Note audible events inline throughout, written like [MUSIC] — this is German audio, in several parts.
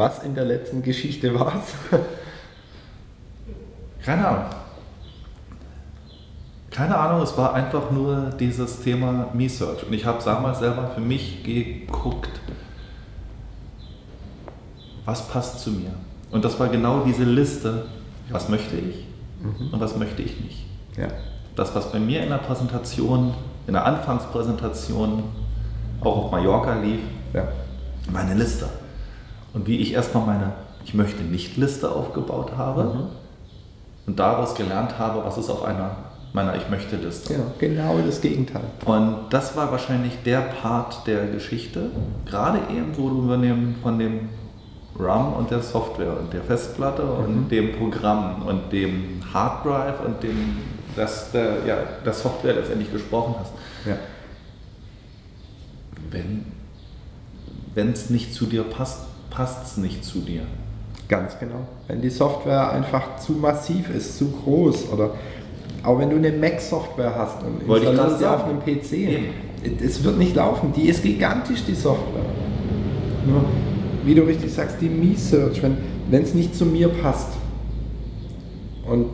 Was in der letzten Geschichte war es? Keine Ahnung. Keine Ahnung, es war einfach nur dieses Thema Me-Search. Und ich habe damals selber für mich geguckt, was passt zu mir. Und das war genau diese Liste, was möchte ich mhm. und was möchte ich nicht. Ja. Das, was bei mir in der Präsentation, in der Anfangspräsentation auch auf Mallorca lief, ja. meine Liste. Und wie ich erstmal meine Ich möchte nicht Liste aufgebaut habe mhm. und daraus gelernt habe, was ist auf einer meiner Ich möchte Liste. Genau, genau das Gegenteil. Und das war wahrscheinlich der Part der Geschichte, gerade eben, wo du von dem RAM und der Software und der Festplatte mhm. und dem Programm und dem Hard Drive und dem das, der, ja, der Software letztendlich gesprochen hast. Ja. Wenn es nicht zu dir passt, passt es nicht zu dir. Ganz genau. Wenn die Software einfach zu massiv ist, zu groß oder auch wenn du eine Mac-Software hast und installierst sie auf einem PC, Eben. es wird nicht laufen. Die ist gigantisch, die Software. Nur, wie du richtig sagst, die Me-Search, wenn es nicht zu mir passt. Und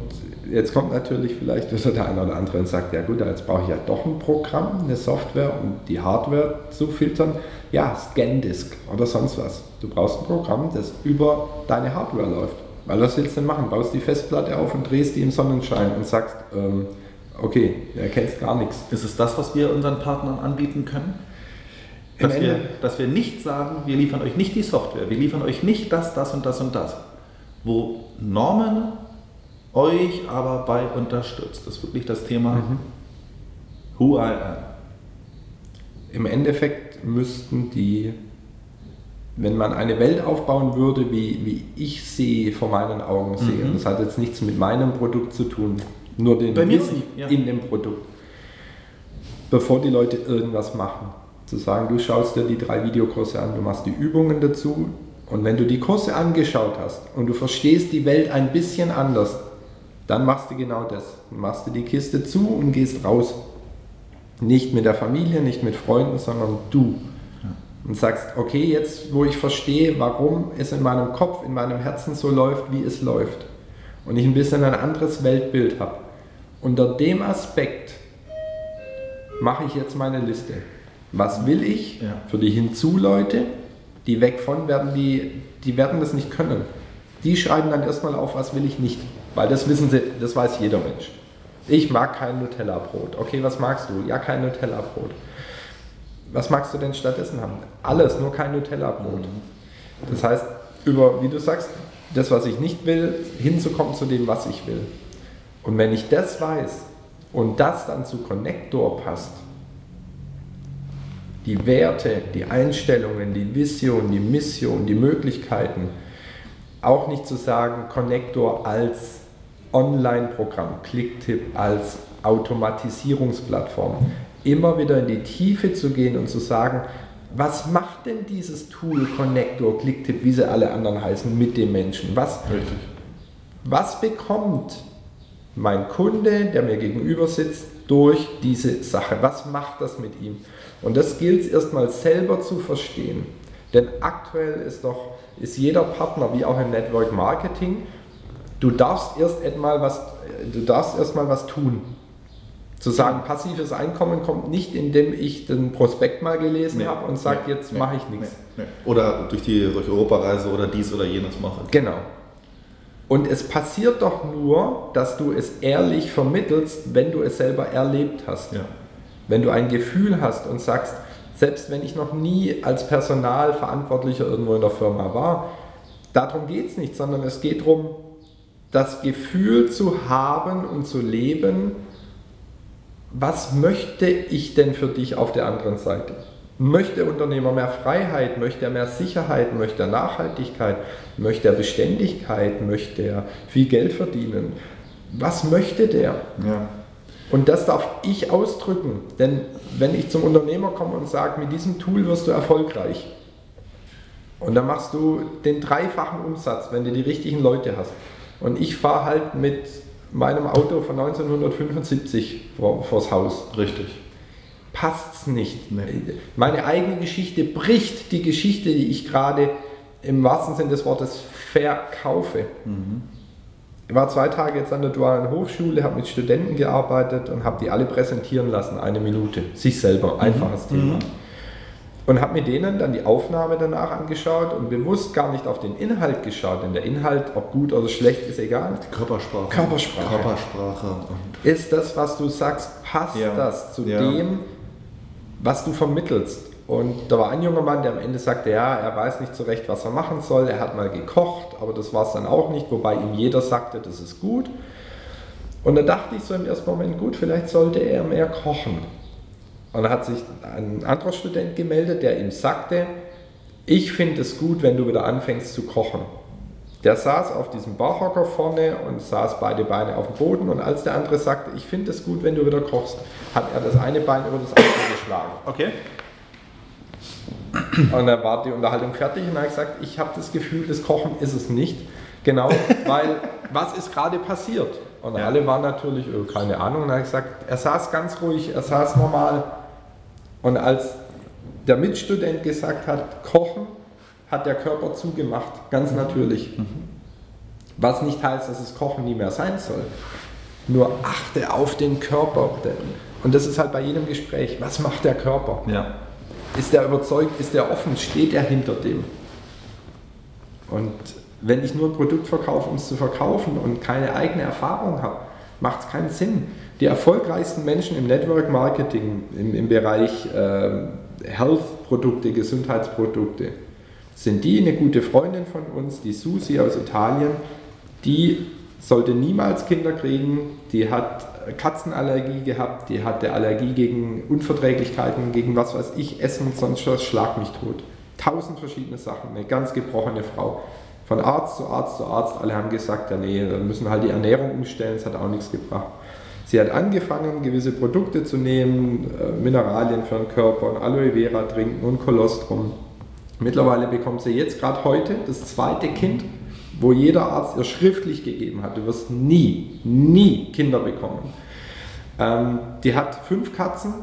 jetzt kommt natürlich vielleicht der eine oder andere und sagt, ja gut, jetzt brauche ich ja doch ein Programm, eine Software, um die Hardware zu filtern. Ja, ScanDisk oder sonst was. Du brauchst ein Programm, das über deine Hardware läuft. Weil was willst du denn machen? Baust die Festplatte auf und drehst die im Sonnenschein und sagst, ähm, okay, du erkennst gar nichts. Ist es das, was wir unseren Partnern anbieten können? Dass wir, dass wir nicht sagen, wir liefern euch nicht die Software, wir liefern euch nicht das, das und das und das. Wo Norman euch aber bei unterstützt. Das ist wirklich das Thema mhm. Who I am. Im Endeffekt müssten die wenn man eine Welt aufbauen würde, wie, wie ich sie vor meinen Augen sehe, mhm. das hat jetzt nichts mit meinem Produkt zu tun, nur den Bei Wissen ja. in dem Produkt, bevor die Leute irgendwas machen. Zu sagen, du schaust dir die drei Videokurse an, du machst die Übungen dazu und wenn du die Kurse angeschaut hast und du verstehst die Welt ein bisschen anders, dann machst du genau das. Dann machst du die Kiste zu und gehst raus. Nicht mit der Familie, nicht mit Freunden, sondern du und sagst, okay, jetzt wo ich verstehe, warum es in meinem Kopf, in meinem Herzen so läuft, wie es läuft und ich ein bisschen ein anderes Weltbild habe, unter dem Aspekt mache ich jetzt meine Liste. Was will ich ja. für die Hinzu-Leute, die weg von werden, die, die werden das nicht können. Die schreiben dann erstmal auf, was will ich nicht. Weil das wissen sie, das weiß jeder Mensch. Ich mag kein Nutella-Brot. Okay, was magst du? Ja, kein Nutella-Brot was magst du denn stattdessen haben? Alles, nur kein Nutella-Brot. Das heißt, über, wie du sagst, das, was ich nicht will, hinzukommen zu dem, was ich will. Und wenn ich das weiß und das dann zu Connector passt, die Werte, die Einstellungen, die Vision, die Mission, die Möglichkeiten, auch nicht zu sagen, Connector als Online-Programm, Clicktip als Automatisierungsplattform immer wieder in die Tiefe zu gehen und zu sagen, was macht denn dieses Tool Connector, Clicktip, wie sie alle anderen heißen, mit dem Menschen? Was, Richtig. was bekommt mein Kunde, der mir gegenüber sitzt, durch diese Sache? Was macht das mit ihm? Und das gilt es erstmal selber zu verstehen. Denn aktuell ist doch, ist jeder Partner, wie auch im Network Marketing, du darfst erst einmal was, du darfst erstmal was tun. Zu sagen, passives Einkommen kommt nicht, indem ich den Prospekt mal gelesen nee, habe und sage, nee, jetzt nee, mache ich nichts. Oder durch die durch Europareise oder dies oder jenes mache. Genau. Und es passiert doch nur, dass du es ehrlich vermittelst, wenn du es selber erlebt hast. Ja. Wenn du ein Gefühl hast und sagst, selbst wenn ich noch nie als Personalverantwortlicher irgendwo in der Firma war, darum geht es nicht, sondern es geht darum, das Gefühl zu haben und zu leben, was möchte ich denn für dich auf der anderen Seite? Möchte der Unternehmer mehr Freiheit? Möchte er mehr Sicherheit? Möchte er Nachhaltigkeit? Möchte er Beständigkeit? Möchte er viel Geld verdienen? Was möchte der? Ja. Und das darf ich ausdrücken, denn wenn ich zum Unternehmer komme und sage, mit diesem Tool wirst du erfolgreich und dann machst du den dreifachen Umsatz, wenn du die richtigen Leute hast. Und ich fahre halt mit meinem Auto von 1975 vor, vors Haus. Richtig. Passt's nicht. Nee. Meine eigene Geschichte bricht die Geschichte, die ich gerade im wahrsten Sinne des Wortes verkaufe. Mhm. Ich war zwei Tage jetzt an der dualen Hochschule, habe mit Studenten gearbeitet und habe die alle präsentieren lassen, eine Minute. Sich selber, mhm. einfaches mhm. Thema. Und habe mir denen dann die Aufnahme danach angeschaut und bewusst gar nicht auf den Inhalt geschaut, denn der Inhalt, ob gut oder schlecht, ist egal. Die Körpersprache. Körpersprache. Körpersprache. ist das, was du sagst, passt ja. das zu ja. dem, was du vermittelst? Und da war ein junger Mann, der am Ende sagte, ja, er weiß nicht so recht, was er machen soll. Er hat mal gekocht, aber das war es dann auch nicht, wobei ihm jeder sagte, das ist gut. Und da dachte ich so im ersten Moment, gut, vielleicht sollte er mehr kochen. Und da hat sich ein anderer Student gemeldet, der ihm sagte, ich finde es gut, wenn du wieder anfängst zu kochen. Der saß auf diesem Barhocker vorne und saß beide Beine auf dem Boden und als der andere sagte, ich finde es gut, wenn du wieder kochst, hat er das eine Bein über das andere geschlagen. Okay. Und dann war die Unterhaltung fertig und er hat gesagt, ich habe das Gefühl, das Kochen ist es nicht. Genau, weil [LAUGHS] was ist gerade passiert? Und ja. alle waren natürlich, oh, keine Ahnung, und er hat gesagt, er saß ganz ruhig, er saß normal. Und als der Mitstudent gesagt hat, kochen, hat der Körper zugemacht, ganz mhm. natürlich. Mhm. Was nicht heißt, dass es Kochen nie mehr sein soll. Nur achte auf den Körper. Und das ist halt bei jedem Gespräch. Was macht der Körper? Ja. Ist der überzeugt, ist der offen, steht er hinter dem? Und wenn ich nur ein Produkt verkaufe, um es zu verkaufen und keine eigene Erfahrung habe, macht es keinen Sinn. Die erfolgreichsten Menschen im Network Marketing, im, im Bereich äh, Health-Produkte, Gesundheitsprodukte, sind die, eine gute Freundin von uns, die Susi aus Italien, die sollte niemals Kinder kriegen, die hat Katzenallergie gehabt, die hatte Allergie gegen Unverträglichkeiten, gegen was weiß ich, Essen, sonst was, schlag mich tot. Tausend verschiedene Sachen, eine ganz gebrochene Frau. Von Arzt zu Arzt zu Arzt, alle haben gesagt, ja nee, wir müssen halt die Ernährung umstellen, es hat auch nichts gebracht. Sie hat angefangen, gewisse Produkte zu nehmen, äh, Mineralien für den Körper und Aloe Vera trinken und Kolostrum. Mittlerweile bekommt sie jetzt gerade heute das zweite Kind wo jeder Arzt ihr schriftlich gegeben hat, du wirst nie, nie Kinder bekommen. Ähm, die hat fünf Katzen,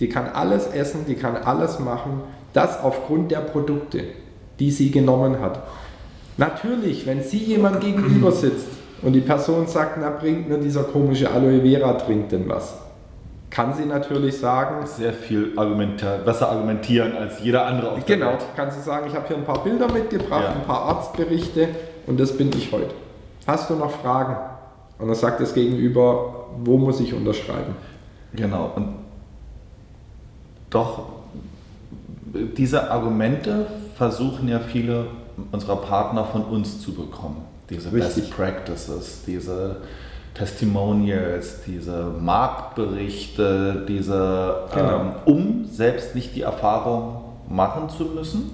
die kann alles essen, die kann alles machen, das aufgrund der Produkte, die sie genommen hat. Natürlich, wenn sie jemand gegenüber [CLEARS THROAT] sitzt und die Person sagt, na bringt mir dieser komische Aloe Vera Trink denn was, kann sie natürlich sagen. Sehr viel argumentier besser argumentieren als jeder andere auf der Genau, Welt. kann sie sagen, ich habe hier ein paar Bilder mitgebracht, ja. ein paar Arztberichte und das bin ich heute. Hast du noch Fragen? Und dann sagt das Gegenüber, wo muss ich unterschreiben? Genau, und doch diese Argumente versuchen ja viele unserer Partner von uns zu bekommen. Diese Richtig. Best Practices, diese Testimonials, diese Marktberichte, diese, genau. ähm, um selbst nicht die Erfahrung machen zu müssen,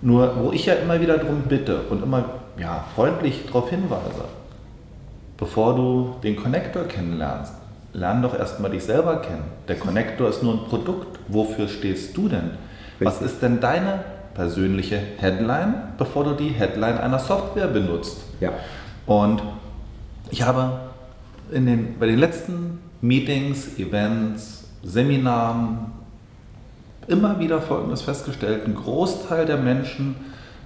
nur, wo ich ja immer wieder darum bitte und immer ja, freundlich darauf hinweise, bevor du den Connector kennenlernst, lern doch erstmal dich selber kennen. Der Connector ist nur ein Produkt. Wofür stehst du denn? Richtig. Was ist denn deine persönliche Headline, bevor du die Headline einer Software benutzt? Ja. Und ich habe in den, bei den letzten Meetings, Events, Seminaren, immer wieder Folgendes festgestellt, ein Großteil der Menschen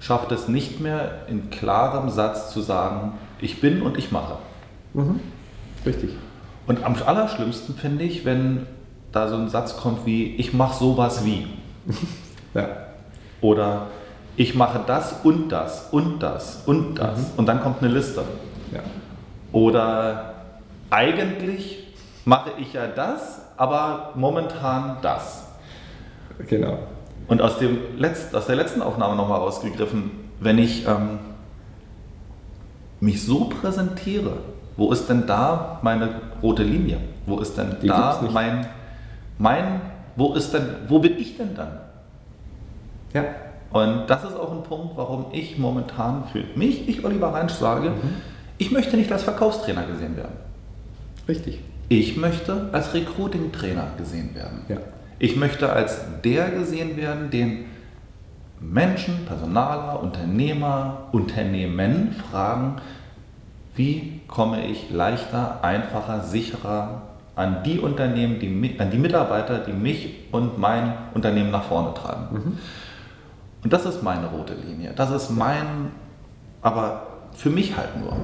schafft es nicht mehr in klarem Satz zu sagen, ich bin und ich mache. Mhm. Richtig. Und am allerschlimmsten finde ich, wenn da so ein Satz kommt wie, ich mache sowas wie. [LAUGHS] ja. Oder ich mache das und das und das und das. Mhm. Und dann kommt eine Liste. Ja. Oder eigentlich mache ich ja das, aber momentan das. Genau. Und aus, dem Letzt, aus der letzten Aufnahme nochmal rausgegriffen, wenn ich ähm, mich so präsentiere, wo ist denn da meine rote Linie? Wo ist denn Die da mein, mein, wo ist denn, wo bin ich denn dann? Ja. Und das ist auch ein Punkt, warum ich momentan für mich, ich Oliver Reinsch sage, mhm. ich möchte nicht als Verkaufstrainer gesehen werden. Richtig. Ich möchte als Recruiting-Trainer gesehen werden. Ja. Ich möchte als der gesehen werden, den Menschen, Personaler, Unternehmer, Unternehmen fragen, wie komme ich leichter, einfacher, sicherer an die Unternehmen, die, an die Mitarbeiter, die mich und mein Unternehmen nach vorne tragen. Mhm. Und das ist meine rote Linie. Das ist mein, aber für mich halt nur.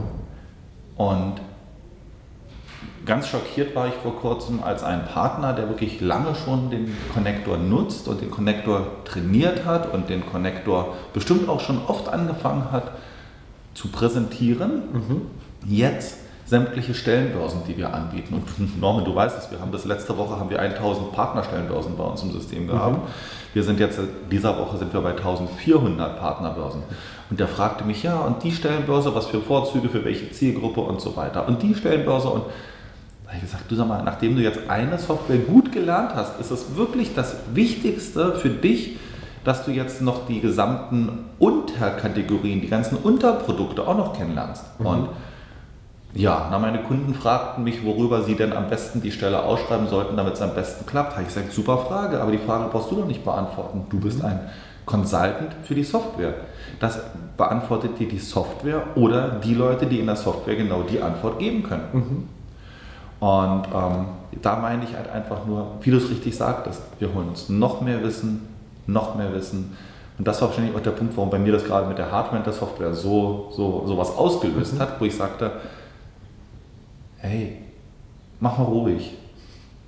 Und ganz schockiert war ich vor kurzem, als ein Partner, der wirklich lange schon den Connector nutzt und den Connector trainiert hat und den Connector bestimmt auch schon oft angefangen hat zu präsentieren, mhm. jetzt sämtliche Stellenbörsen, die wir anbieten. Und [LAUGHS] Norman, du weißt es, wir haben bis letzte Woche haben wir 1000 Partnerstellenbörsen bei uns im System gehabt. Mhm. Wir sind jetzt, dieser Woche sind wir bei 1400 Partnerbörsen. Und der fragte mich, ja, und die Stellenbörse, was für Vorzüge, für welche Zielgruppe und so weiter. Und die Stellenbörse und da habe ich gesagt, du sag mal, nachdem du jetzt eine Software gut gelernt hast, ist es wirklich das Wichtigste für dich, dass du jetzt noch die gesamten Unterkategorien, die ganzen Unterprodukte auch noch kennenlernst. Mhm. Und ja, na, meine Kunden fragten mich, worüber sie denn am besten die Stelle ausschreiben sollten, damit es am besten klappt. Habe ich gesagt, super Frage, aber die Frage brauchst du doch nicht beantworten. Du bist ein Consultant für die Software. Das beantwortet dir die Software oder die Leute, die in der Software genau die Antwort geben können. Mhm. Und ähm, da meine ich halt einfach nur, wie du es richtig sagtest, wir holen uns noch mehr Wissen, noch mehr Wissen. Und das war wahrscheinlich auch der Punkt, warum bei mir das gerade mit der Hardware und der Software so, so, so was ausgelöst mhm. hat, wo ich sagte, hey, mach mal ruhig.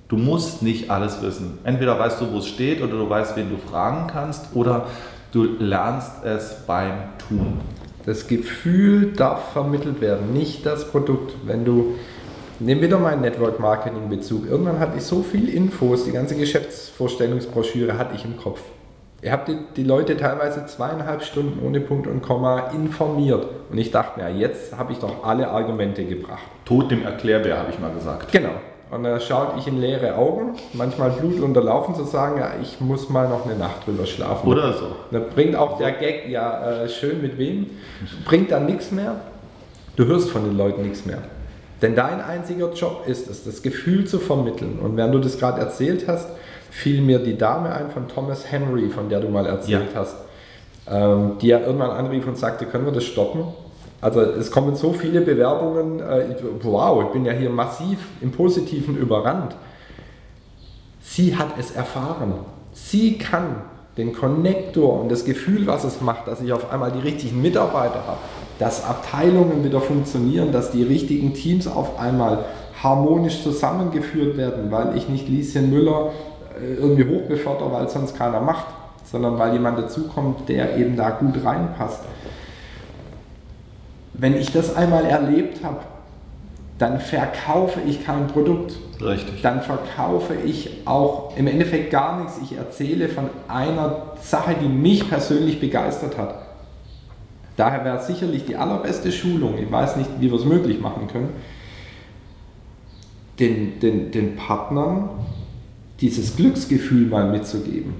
Du musst nicht alles wissen. Entweder weißt du, wo es steht, oder du weißt, wen du fragen kannst, oder du lernst es beim Tun. Das Gefühl darf vermittelt werden, nicht das Produkt. Wenn du Nehmen wir doch mal einen Network Marketing Bezug. Irgendwann hatte ich so viel Infos, die ganze Geschäftsvorstellungsbroschüre hatte ich im Kopf. Ihr habt die, die, Leute teilweise zweieinhalb Stunden ohne Punkt und Komma informiert. Und ich dachte mir, jetzt habe ich doch alle Argumente gebracht. Tod dem Erklärbär, habe ich mal gesagt. Genau. Und da schaut ich in leere Augen, manchmal Blut unterlaufen zu sagen, ja, ich muss mal noch eine Nacht drüber schlafen. Oder so. Da bringt auch der Gag, ja, äh, schön mit wem, bringt dann nichts mehr. Du hörst von den Leuten nichts mehr. Denn dein einziger Job ist es, das Gefühl zu vermitteln. Und während du das gerade erzählt hast, fiel mir die Dame ein von Thomas Henry, von der du mal erzählt ja. hast, ähm, die ja irgendwann anrief und sagte, können wir das stoppen? Also es kommen so viele Bewerbungen, äh, wow, ich bin ja hier massiv im Positiven überrannt. Sie hat es erfahren. Sie kann den Connector und das Gefühl, was es macht, dass ich auf einmal die richtigen Mitarbeiter habe, dass Abteilungen wieder funktionieren, dass die richtigen Teams auf einmal harmonisch zusammengeführt werden, weil ich nicht Lieschen Müller äh, irgendwie hochbefördere, weil sonst keiner macht, sondern weil jemand dazukommt, der eben da gut reinpasst. Wenn ich das einmal erlebt habe, dann verkaufe ich kein Produkt. Richtig. Dann verkaufe ich auch im Endeffekt gar nichts. Ich erzähle von einer Sache, die mich persönlich begeistert hat. Daher wäre es sicherlich die allerbeste Schulung, ich weiß nicht, wie wir es möglich machen können, den, den, den Partnern dieses Glücksgefühl mal mitzugeben.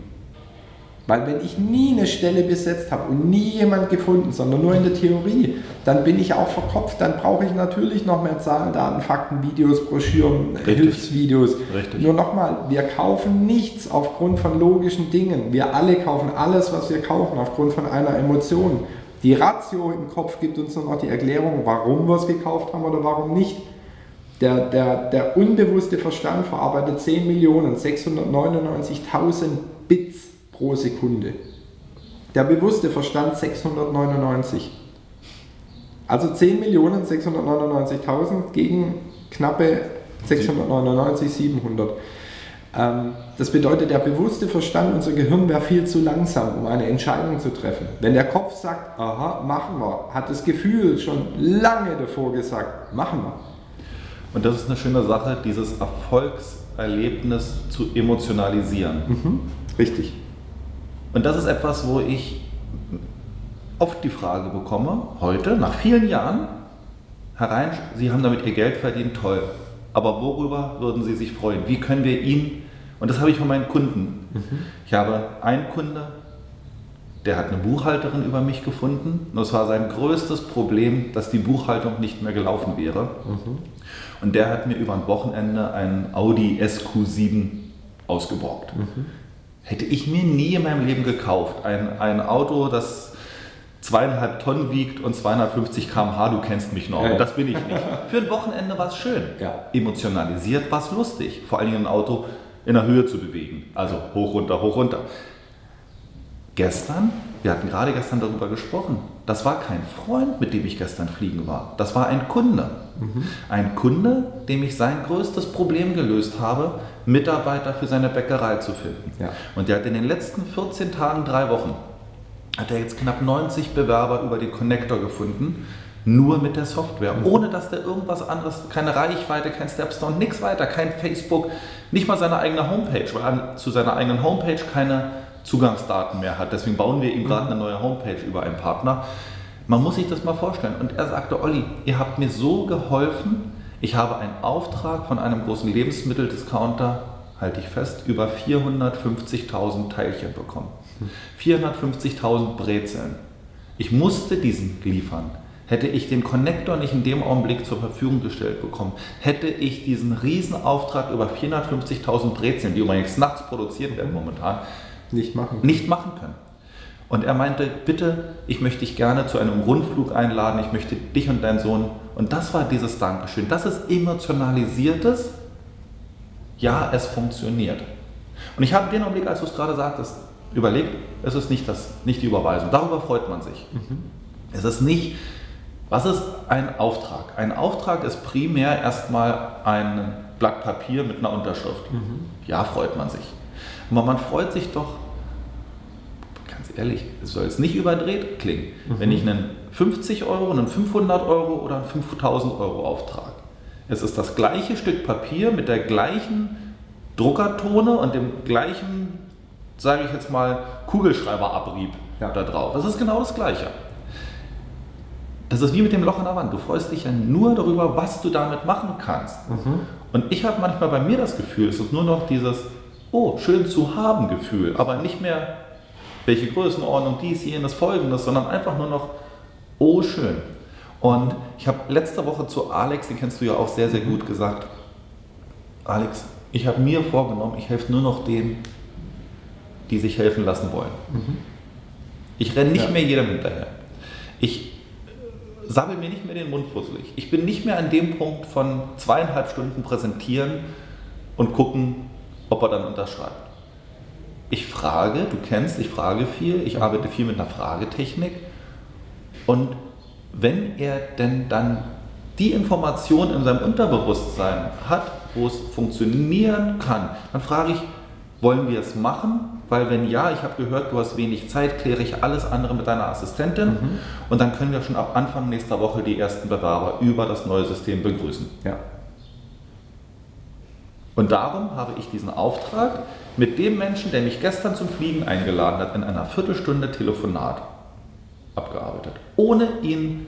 Weil wenn ich nie eine Stelle besetzt habe und nie jemand gefunden, sondern nur in der Theorie, dann bin ich auch verkopft. Dann brauche ich natürlich noch mehr Zahlen, Daten, Fakten, Videos, Broschüren, Richtig. Hilfsvideos. Richtig. Nur nochmal, wir kaufen nichts aufgrund von logischen Dingen. Wir alle kaufen alles, was wir kaufen, aufgrund von einer Emotion. Die Ratio im Kopf gibt uns nur noch die Erklärung, warum wir es gekauft haben oder warum nicht. Der, der, der unbewusste Verstand verarbeitet 10.699.000 Bits pro Sekunde. Der bewusste Verstand 699. Also 10.699.000 gegen knappe 699, 700. Ähm, das bedeutet, der bewusste Verstand, unser Gehirn wäre viel zu langsam, um eine Entscheidung zu treffen. Wenn der Kopf sagt, aha, machen wir, hat das Gefühl schon lange davor gesagt, machen wir. Und das ist eine schöne Sache, dieses Erfolgserlebnis zu emotionalisieren. Mhm, richtig. Und das ist etwas, wo ich oft die Frage bekomme, heute, nach vielen Jahren, herein, Sie haben damit Ihr Geld verdient, toll. Aber worüber würden Sie sich freuen? Wie können wir ihn, und das habe ich von meinen Kunden. Mhm. Ich habe einen Kunde, der hat eine Buchhalterin über mich gefunden. Und das war sein größtes Problem, dass die Buchhaltung nicht mehr gelaufen wäre. Mhm. Und der hat mir über ein Wochenende einen Audi SQ7 ausgeborgt. Mhm. Hätte ich mir nie in meinem Leben gekauft. Ein, ein Auto, das zweieinhalb Tonnen wiegt und 250 km/h, du kennst mich noch. Ja. Das bin ich nicht. [LAUGHS] Für ein Wochenende war es schön. Ja. Emotionalisiert war es lustig. Vor allen Dingen ein Auto in der Höhe zu bewegen. Also hoch, runter, hoch, runter. Gestern wir hatten gerade gestern darüber gesprochen. Das war kein Freund, mit dem ich gestern fliegen war. Das war ein Kunde. Mhm. Ein Kunde, dem ich sein größtes Problem gelöst habe, Mitarbeiter für seine Bäckerei zu finden. Ja. Und der hat in den letzten 14 Tagen, drei Wochen, hat er jetzt knapp 90 Bewerber über den Connector gefunden, nur mit der Software, ohne dass der irgendwas anderes, keine Reichweite, kein Stepstone, nichts weiter, kein Facebook, nicht mal seine eigene Homepage, weil er zu seiner eigenen Homepage keine Zugangsdaten mehr hat. Deswegen bauen wir ihm gerade eine neue Homepage über einen Partner. Man muss sich das mal vorstellen. Und er sagte, Olli, ihr habt mir so geholfen, ich habe einen Auftrag von einem großen Lebensmitteldiscounter, halte ich fest, über 450.000 Teilchen bekommen. 450.000 Brezeln. Ich musste diesen liefern. Hätte ich den Connector nicht in dem Augenblick zur Verfügung gestellt bekommen, hätte ich diesen Riesenauftrag über 450.000 Brezeln, die übrigens nachts produziert werden momentan, nicht machen, nicht machen können. Und er meinte, bitte, ich möchte dich gerne zu einem Rundflug einladen, ich möchte dich und deinen Sohn. Und das war dieses Dankeschön. Das ist emotionalisiertes, ja, es funktioniert. Und ich habe den Augenblick, als du es gerade sagtest, überlegt, es ist nicht, das, nicht die Überweisung. Darüber freut man sich. Mhm. Es ist nicht, was ist ein Auftrag? Ein Auftrag ist primär erstmal ein Blatt Papier mit einer Unterschrift. Mhm. Ja, freut man sich. Aber man freut sich doch, ganz ehrlich, es soll es nicht überdreht klingen, mhm. wenn ich einen 50 Euro, einen 500 Euro oder einen 5000 Euro Auftrag. Es ist das gleiche Stück Papier mit der gleichen Druckertone und dem gleichen, sage ich jetzt mal, Kugelschreiberabrieb ja. da drauf. Es ist genau das Gleiche. Das ist wie mit dem Loch in der Wand. Du freust dich ja nur darüber, was du damit machen kannst. Mhm. Und ich habe manchmal bei mir das Gefühl, es ist nur noch dieses, oh, schön zu haben Gefühl, aber nicht mehr, welche Größenordnung dies, jenes, folgendes, sondern einfach nur noch, oh, schön. Und ich habe letzte Woche zu Alex, den kennst du ja auch sehr, sehr gut, gesagt, Alex, ich habe mir vorgenommen, ich helfe nur noch denen, die sich helfen lassen wollen. Mhm. Ich renne nicht ja. mehr jedem hinterher. Ich sabbel mir nicht mehr den Mund fusselig. Ich bin nicht mehr an dem Punkt von zweieinhalb Stunden präsentieren und gucken, ob er dann unterschreibt. Ich frage, du kennst, ich frage viel, ich arbeite viel mit einer Fragetechnik und wenn er denn dann die Information in seinem Unterbewusstsein hat, wo es funktionieren kann, dann frage ich, wollen wir es machen? Weil wenn ja, ich habe gehört, du hast wenig Zeit, kläre ich alles andere mit deiner Assistentin mhm. und dann können wir schon ab Anfang nächster Woche die ersten Bewerber über das neue System begrüßen. Ja. Und darum habe ich diesen Auftrag mit dem Menschen, der mich gestern zum Fliegen eingeladen hat, in einer Viertelstunde Telefonat abgearbeitet. Ohne ihn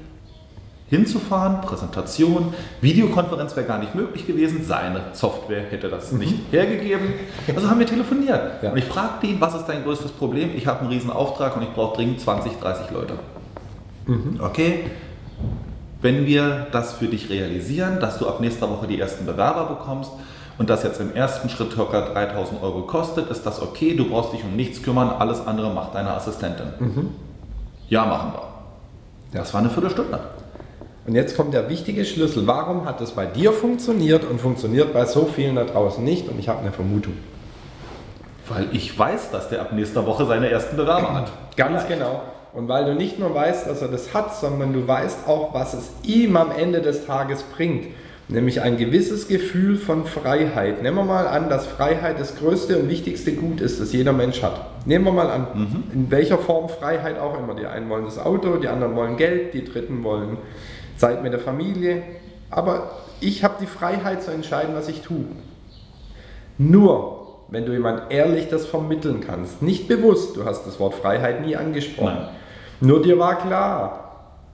hinzufahren, Präsentation, Videokonferenz wäre gar nicht möglich gewesen, seine Software hätte das mhm. nicht hergegeben. Also haben wir telefoniert. Ja. Und ich fragte ihn, was ist dein größtes Problem? Ich habe einen riesen Auftrag und ich brauche dringend 20, 30 Leute. Mhm. Okay, wenn wir das für dich realisieren, dass du ab nächster Woche die ersten Bewerber bekommst, und das jetzt im ersten Schritt ca. 3000 Euro kostet, ist das okay, du brauchst dich um nichts kümmern, alles andere macht deine Assistentin. Mhm. Ja, machen wir. Das war eine Viertelstunde. Und jetzt kommt der wichtige Schlüssel. Warum hat es bei dir funktioniert und funktioniert bei so vielen da draußen nicht? Und ich habe eine Vermutung. Weil ich weiß, dass der ab nächster Woche seine ersten Bewerber hat. [CLEARS THROAT] Ganz Vielleicht. genau. Und weil du nicht nur weißt, dass er das hat, sondern du weißt auch, was es ihm am Ende des Tages bringt nämlich ein gewisses Gefühl von Freiheit. Nehmen wir mal an, dass Freiheit das größte und wichtigste Gut ist, das jeder Mensch hat. Nehmen wir mal an, mhm. in welcher Form Freiheit auch immer. Die einen wollen das Auto, die anderen wollen Geld, die dritten wollen Zeit mit der Familie. Aber ich habe die Freiheit zu entscheiden, was ich tue. Nur, wenn du jemand ehrlich das vermitteln kannst, nicht bewusst, du hast das Wort Freiheit nie angesprochen, Nein. nur dir war klar,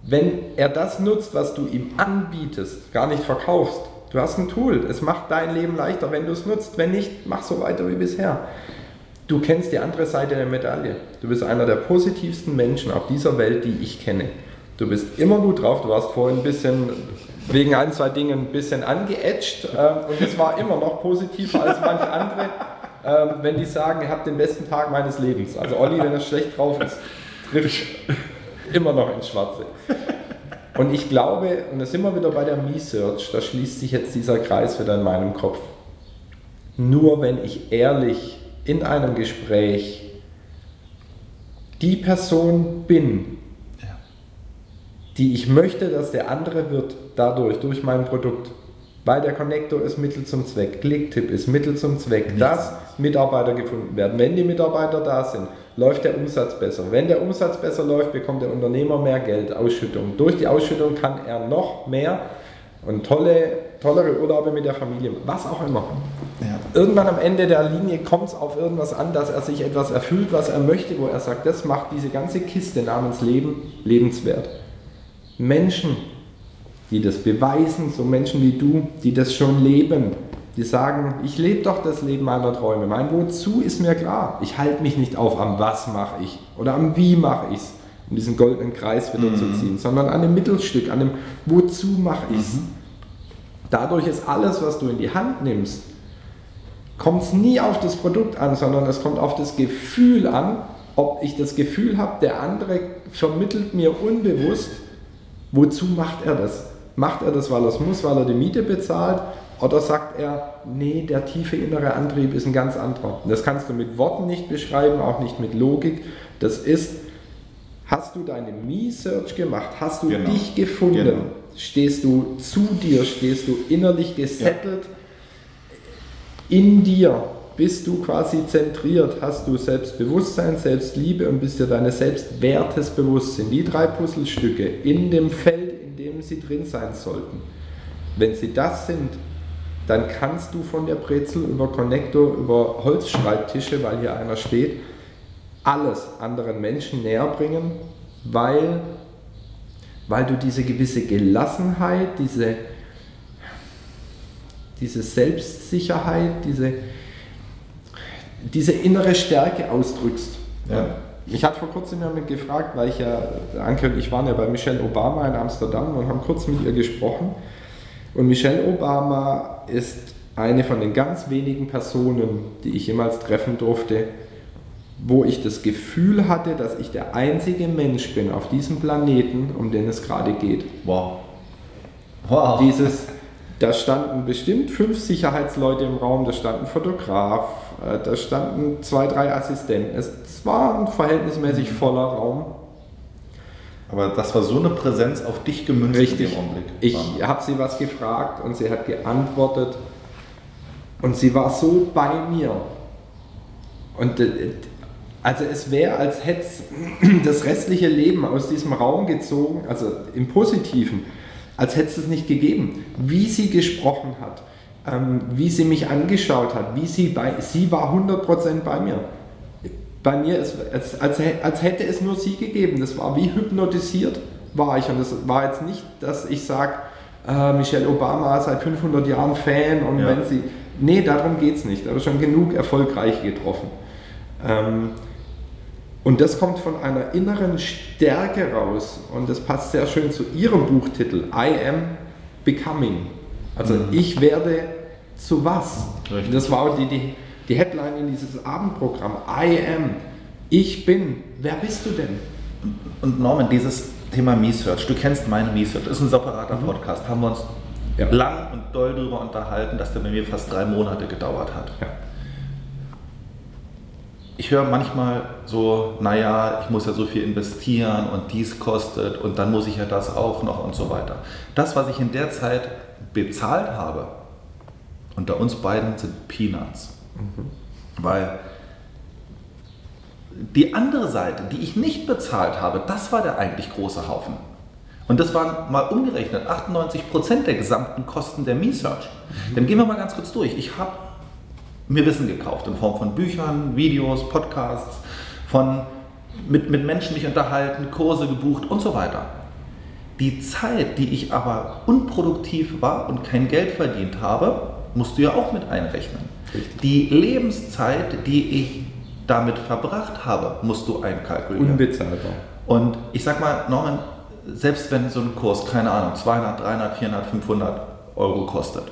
wenn er das nutzt, was du ihm anbietest, gar nicht verkaufst. Du hast ein Tool, es macht dein Leben leichter, wenn du es nutzt. Wenn nicht, mach so weiter wie bisher. Du kennst die andere Seite der Medaille. Du bist einer der positivsten Menschen auf dieser Welt, die ich kenne. Du bist immer gut drauf. Du warst vorhin ein bisschen wegen ein, zwei Dingen ein bisschen angeätscht äh, und es war immer noch positiver als manche andere, äh, wenn die sagen, ihr habt den besten Tag meines Lebens. Also Olli, wenn er schlecht drauf ist, trifft immer noch ins Schwarze. Und ich glaube, und da sind wir wieder bei der Me-Search, da schließt sich jetzt dieser Kreis wieder in meinem Kopf. Nur wenn ich ehrlich in einem Gespräch die Person bin. Die ich möchte, dass der andere wird, dadurch, durch mein Produkt. Weil der Connector ist Mittel zum Zweck, Clicktip ist Mittel zum Zweck, Nichts. dass Mitarbeiter gefunden werden. Wenn die Mitarbeiter da sind, läuft der Umsatz besser. Wenn der Umsatz besser läuft, bekommt der Unternehmer mehr Geld, Ausschüttung. Durch die Ausschüttung kann er noch mehr und tolle, tollere Urlaube mit der Familie, was auch immer. Ja. Irgendwann am Ende der Linie kommt es auf irgendwas an, dass er sich etwas erfüllt, was er möchte, wo er sagt, das macht diese ganze Kiste namens Leben lebenswert. Menschen, die das beweisen, so Menschen wie du, die das schon leben, die sagen, ich lebe doch das Leben meiner Träume. Mein Wozu ist mir klar. Ich halte mich nicht auf am Was mache ich oder am Wie mache ich es, um diesen goldenen Kreis wieder mhm. zu ziehen, sondern an dem Mittelstück, an dem Wozu mache ich es. Mhm. Dadurch ist alles, was du in die Hand nimmst, kommt es nie auf das Produkt an, sondern es kommt auf das Gefühl an, ob ich das Gefühl habe, der andere vermittelt mir unbewusst, wozu macht er das? Macht er das, weil er es muss, weil er die Miete bezahlt? Oder sagt er, nee, der tiefe innere Antrieb ist ein ganz anderer. das kannst du mit Worten nicht beschreiben, auch nicht mit Logik. Das ist, hast du deine Me-Search gemacht? Hast du genau. dich gefunden? Genau. Stehst du zu dir? Stehst du innerlich gesettelt? Ja. In dir bist du quasi zentriert? Hast du Selbstbewusstsein, Selbstliebe und bist dir deines Selbstwertes bewusst? Sind die drei Puzzlestücke in dem Feld dem sie drin sein sollten. Wenn sie das sind, dann kannst du von der Brezel über Connector, über Holzschreibtische, weil hier einer steht, alles anderen Menschen näher bringen, weil, weil du diese gewisse Gelassenheit, diese, diese Selbstsicherheit, diese, diese innere Stärke ausdrückst. Ja. Ich hatte vor kurzem jemand gefragt, weil ich ja, Anke und ich waren ja bei Michelle Obama in Amsterdam und haben kurz mit ihr gesprochen. Und Michelle Obama ist eine von den ganz wenigen Personen, die ich jemals treffen durfte, wo ich das Gefühl hatte, dass ich der einzige Mensch bin auf diesem Planeten, um den es gerade geht. Wow. Wow. Dieses, da standen bestimmt fünf Sicherheitsleute im Raum, da stand ein Fotograf, da standen zwei, drei Assistenten. Es war ein verhältnismäßig voller Raum. Aber das war so eine Präsenz auf dich gemünzt Richtig. im Augenblick. Ich habe sie was gefragt und sie hat geantwortet und sie war so bei mir. Und äh, also es wäre, als hätte es [CLEARS THROAT] das restliche Leben aus diesem Raum gezogen, also im Positiven, als hätte es es nicht gegeben. Wie sie gesprochen hat, ähm, wie sie mich angeschaut hat, wie sie bei, sie war 100% bei mir. Bei mir ist als, als, als hätte es nur sie gegeben. Das war wie hypnotisiert war ich. Und das war jetzt nicht, dass ich sage, äh, Michelle Obama seit 500 Jahren Fan und ja. wenn sie. Nee, darum geht es nicht. Aber schon genug erfolgreich getroffen. Ähm, und das kommt von einer inneren Stärke raus. Und das passt sehr schön zu ihrem Buchtitel, I Am Becoming. Also mhm. ich werde zu was? Richtig. Das war auch die, die, die Headline in dieses Abendprogramm. I am. Ich bin. Wer bist du denn? Und Norman, dieses Thema Me-Search, du kennst meine Me-Search, ist ein separater mhm. Podcast, haben wir uns ja. lang und doll darüber unterhalten, dass der bei mir fast drei Monate gedauert hat. Ja. Ich höre manchmal so, naja, ich muss ja so viel investieren und dies kostet und dann muss ich ja das auch noch und so weiter. Das, was ich in der Zeit bezahlt habe, unter uns beiden sind Peanuts. Mhm. Weil die andere Seite, die ich nicht bezahlt habe, das war der eigentlich große Haufen. Und das waren mal umgerechnet 98% der gesamten Kosten der Me-Search. Mhm. Dann gehen wir mal ganz kurz durch. Ich habe mir Wissen gekauft in Form von Büchern, Videos, Podcasts, von, mit, mit Menschen mich unterhalten, Kurse gebucht und so weiter. Die Zeit, die ich aber unproduktiv war und kein Geld verdient habe, musst du ja auch mit einrechnen. Richtig. Die Lebenszeit, die ich damit verbracht habe, musst du einkalkulieren. Unbezahlbar. Und ich sag mal, Norman, selbst wenn so ein Kurs, keine Ahnung, 200, 300, 400, 500 Euro kostet,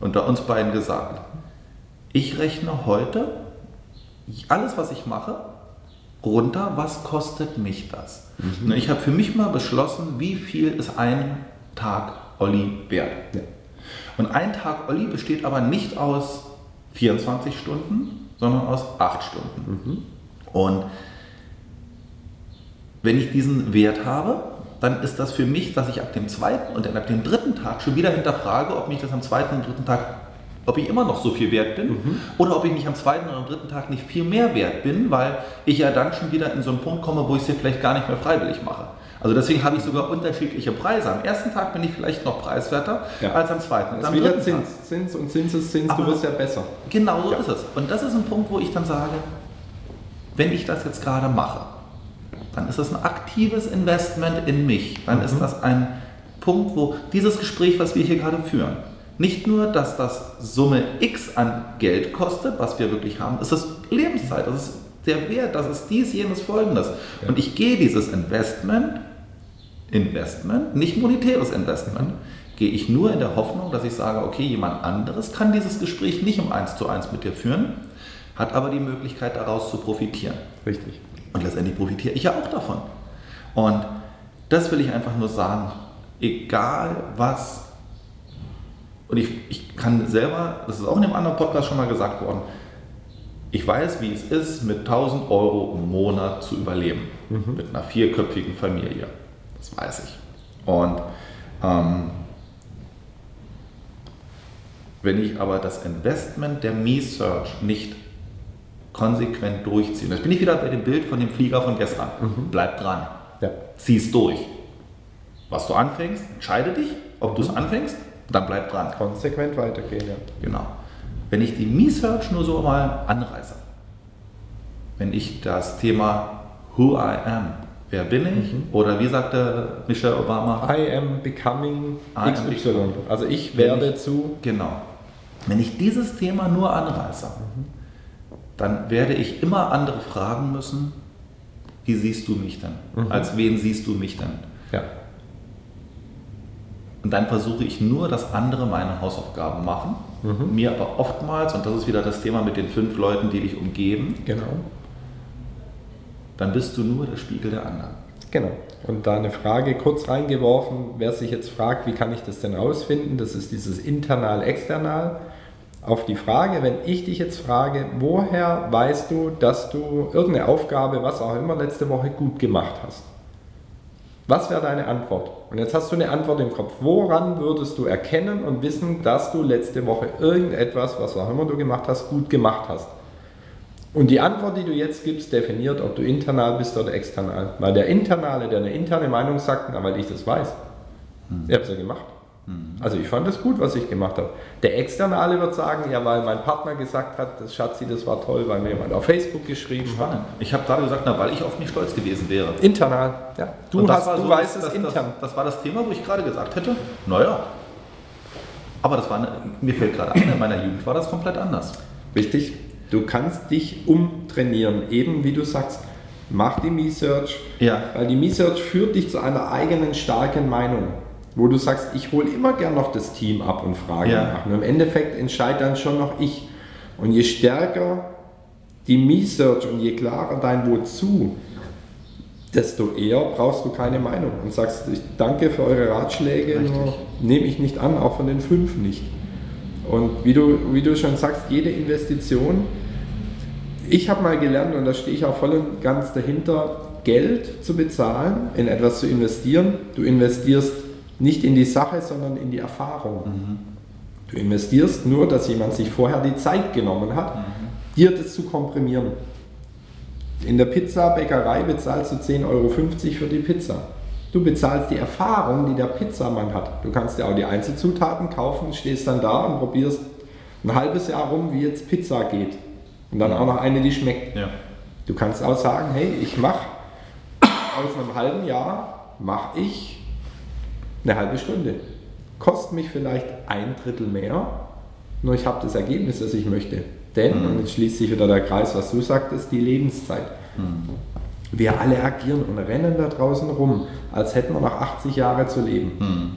unter uns beiden gesagt, ich rechne heute alles, was ich mache, runter, was kostet mich das? Mhm. Ich habe für mich mal beschlossen, wie viel ist ein Tag Olli wert. Ja. Und ein Tag Olli besteht aber nicht aus 24 Stunden, sondern aus 8 Stunden. Mhm. Und wenn ich diesen Wert habe, dann ist das für mich, dass ich ab dem zweiten und dann ab dem dritten Tag schon wieder hinterfrage, ob mich das am zweiten und dritten Tag, ob ich immer noch so viel wert bin mhm. oder ob ich nicht am zweiten oder am dritten Tag nicht viel mehr wert bin, weil ich ja dann schon wieder in so einen Punkt komme, wo ich es vielleicht gar nicht mehr freiwillig mache. Also deswegen habe ich sogar unterschiedliche Preise. Am ersten Tag bin ich vielleicht noch preiswerter ja. als am zweiten. Das ist wieder Zins. Tag. Zins und Zinseszins, du wirst ja besser. Genau so ja. ist es. Und das ist ein Punkt, wo ich dann sage, wenn ich das jetzt gerade mache, dann ist das ein aktives Investment in mich. Dann mhm. ist das ein Punkt, wo dieses Gespräch, was wir hier gerade führen, nicht nur, dass das Summe X an Geld kostet, was wir wirklich haben, es ist Lebenszeit, das ist der Wert, das ist dies, jenes, folgendes. Ja. Und ich gehe dieses Investment Investment, nicht monetäres Investment, gehe ich nur in der Hoffnung, dass ich sage, okay, jemand anderes kann dieses Gespräch nicht um eins zu eins mit dir führen, hat aber die Möglichkeit daraus zu profitieren. Richtig. Und letztendlich profitiere ich ja auch davon. Und das will ich einfach nur sagen, egal was, und ich, ich kann selber, das ist auch in einem anderen Podcast schon mal gesagt worden, ich weiß, wie es ist, mit 1000 Euro im Monat zu überleben, mhm. mit einer vierköpfigen Familie. Das weiß ich. Und ähm, wenn ich aber das Investment der Me-Search nicht konsequent durchziehe, jetzt bin ich wieder bei dem Bild von dem Flieger von gestern. Mhm. Bleib dran. Ja. Zieh es durch. Was du anfängst, entscheide dich, ob du es mhm. anfängst, dann bleib dran. Konsequent weitergehen, ja. Genau. Wenn ich die Me-Search nur so mal anreiße, wenn ich das Thema Who I am Wer bin ich? Mhm. Oder wie sagte Michelle Obama? I am becoming I XY. Am also ich werde ich, zu. Genau. Wenn ich dieses Thema nur anreiße, mhm. dann werde ich immer andere fragen müssen, wie siehst du mich denn? Mhm. Als wen siehst du mich denn? Ja. Und dann versuche ich nur, dass andere meine Hausaufgaben machen. Mhm. Mir aber oftmals, und das ist wieder das Thema mit den fünf Leuten, die dich umgeben, genau dann bist du nur der Spiegel der anderen. Genau. Und da eine Frage kurz reingeworfen, wer sich jetzt fragt, wie kann ich das denn rausfinden, das ist dieses internal-external. Auf die Frage, wenn ich dich jetzt frage, woher weißt du, dass du irgendeine Aufgabe, was auch immer, letzte Woche gut gemacht hast? Was wäre deine Antwort? Und jetzt hast du eine Antwort im Kopf. Woran würdest du erkennen und wissen, dass du letzte Woche irgendetwas, was auch immer du gemacht hast, gut gemacht hast? Und die Antwort, die du jetzt gibst, definiert, ob du internal bist oder external. Weil der Internale, der eine interne Meinung sagt, na, weil ich das weiß. Hm. Ich habe es ja gemacht. Hm. Also ich fand es gut, was ich gemacht habe. Der Externale wird sagen, ja, weil mein Partner gesagt hat, das Schatzi, das war toll, weil mir jemand auf Facebook geschrieben Spannend. hat. Ich habe gerade gesagt, na, weil ich auf mich stolz gewesen wäre. Internal, ja. Du, hast, du so, weißt es intern. Das, das, war das Thema, wo ich gerade gesagt hätte, naja. Aber das war eine, mir fällt gerade ein, in meiner Jugend war das komplett anders. Richtig. Du kannst dich umtrainieren, eben wie du sagst, mach die Me-Search, ja. weil die Me-Search führt dich zu einer eigenen starken Meinung, wo du sagst, ich hole immer gern noch das Team ab und frage ja. nach. Und im Endeffekt entscheidet dann schon noch ich. Und je stärker die Me-Search und je klarer dein Wozu, desto eher brauchst du keine Meinung und sagst, ich danke für eure Ratschläge, nur nehme ich nicht an, auch von den fünf nicht. Und wie du, wie du schon sagst, jede Investition, ich habe mal gelernt, und da stehe ich auch voll und ganz dahinter, Geld zu bezahlen, in etwas zu investieren. Du investierst nicht in die Sache, sondern in die Erfahrung. Mhm. Du investierst nur, dass jemand sich vorher die Zeit genommen hat, mhm. dir das zu komprimieren. In der Pizzabäckerei bezahlst du 10,50 Euro für die Pizza. Du bezahlst die Erfahrung, die der Pizzamann hat. Du kannst dir auch die Einzelzutaten kaufen, stehst dann da und probierst ein halbes Jahr rum, wie jetzt Pizza geht. Und dann auch noch eine, die schmeckt. Ja. Du kannst auch sagen, hey, ich mache aus einem halben Jahr, mache ich eine halbe Stunde. Kostet mich vielleicht ein Drittel mehr, nur ich habe das Ergebnis, das ich möchte. Denn, mhm. und jetzt schließt sich wieder der Kreis, was du sagtest, die Lebenszeit. Mhm. Wir alle agieren und rennen da draußen rum, als hätten wir noch 80 Jahre zu leben. Mhm.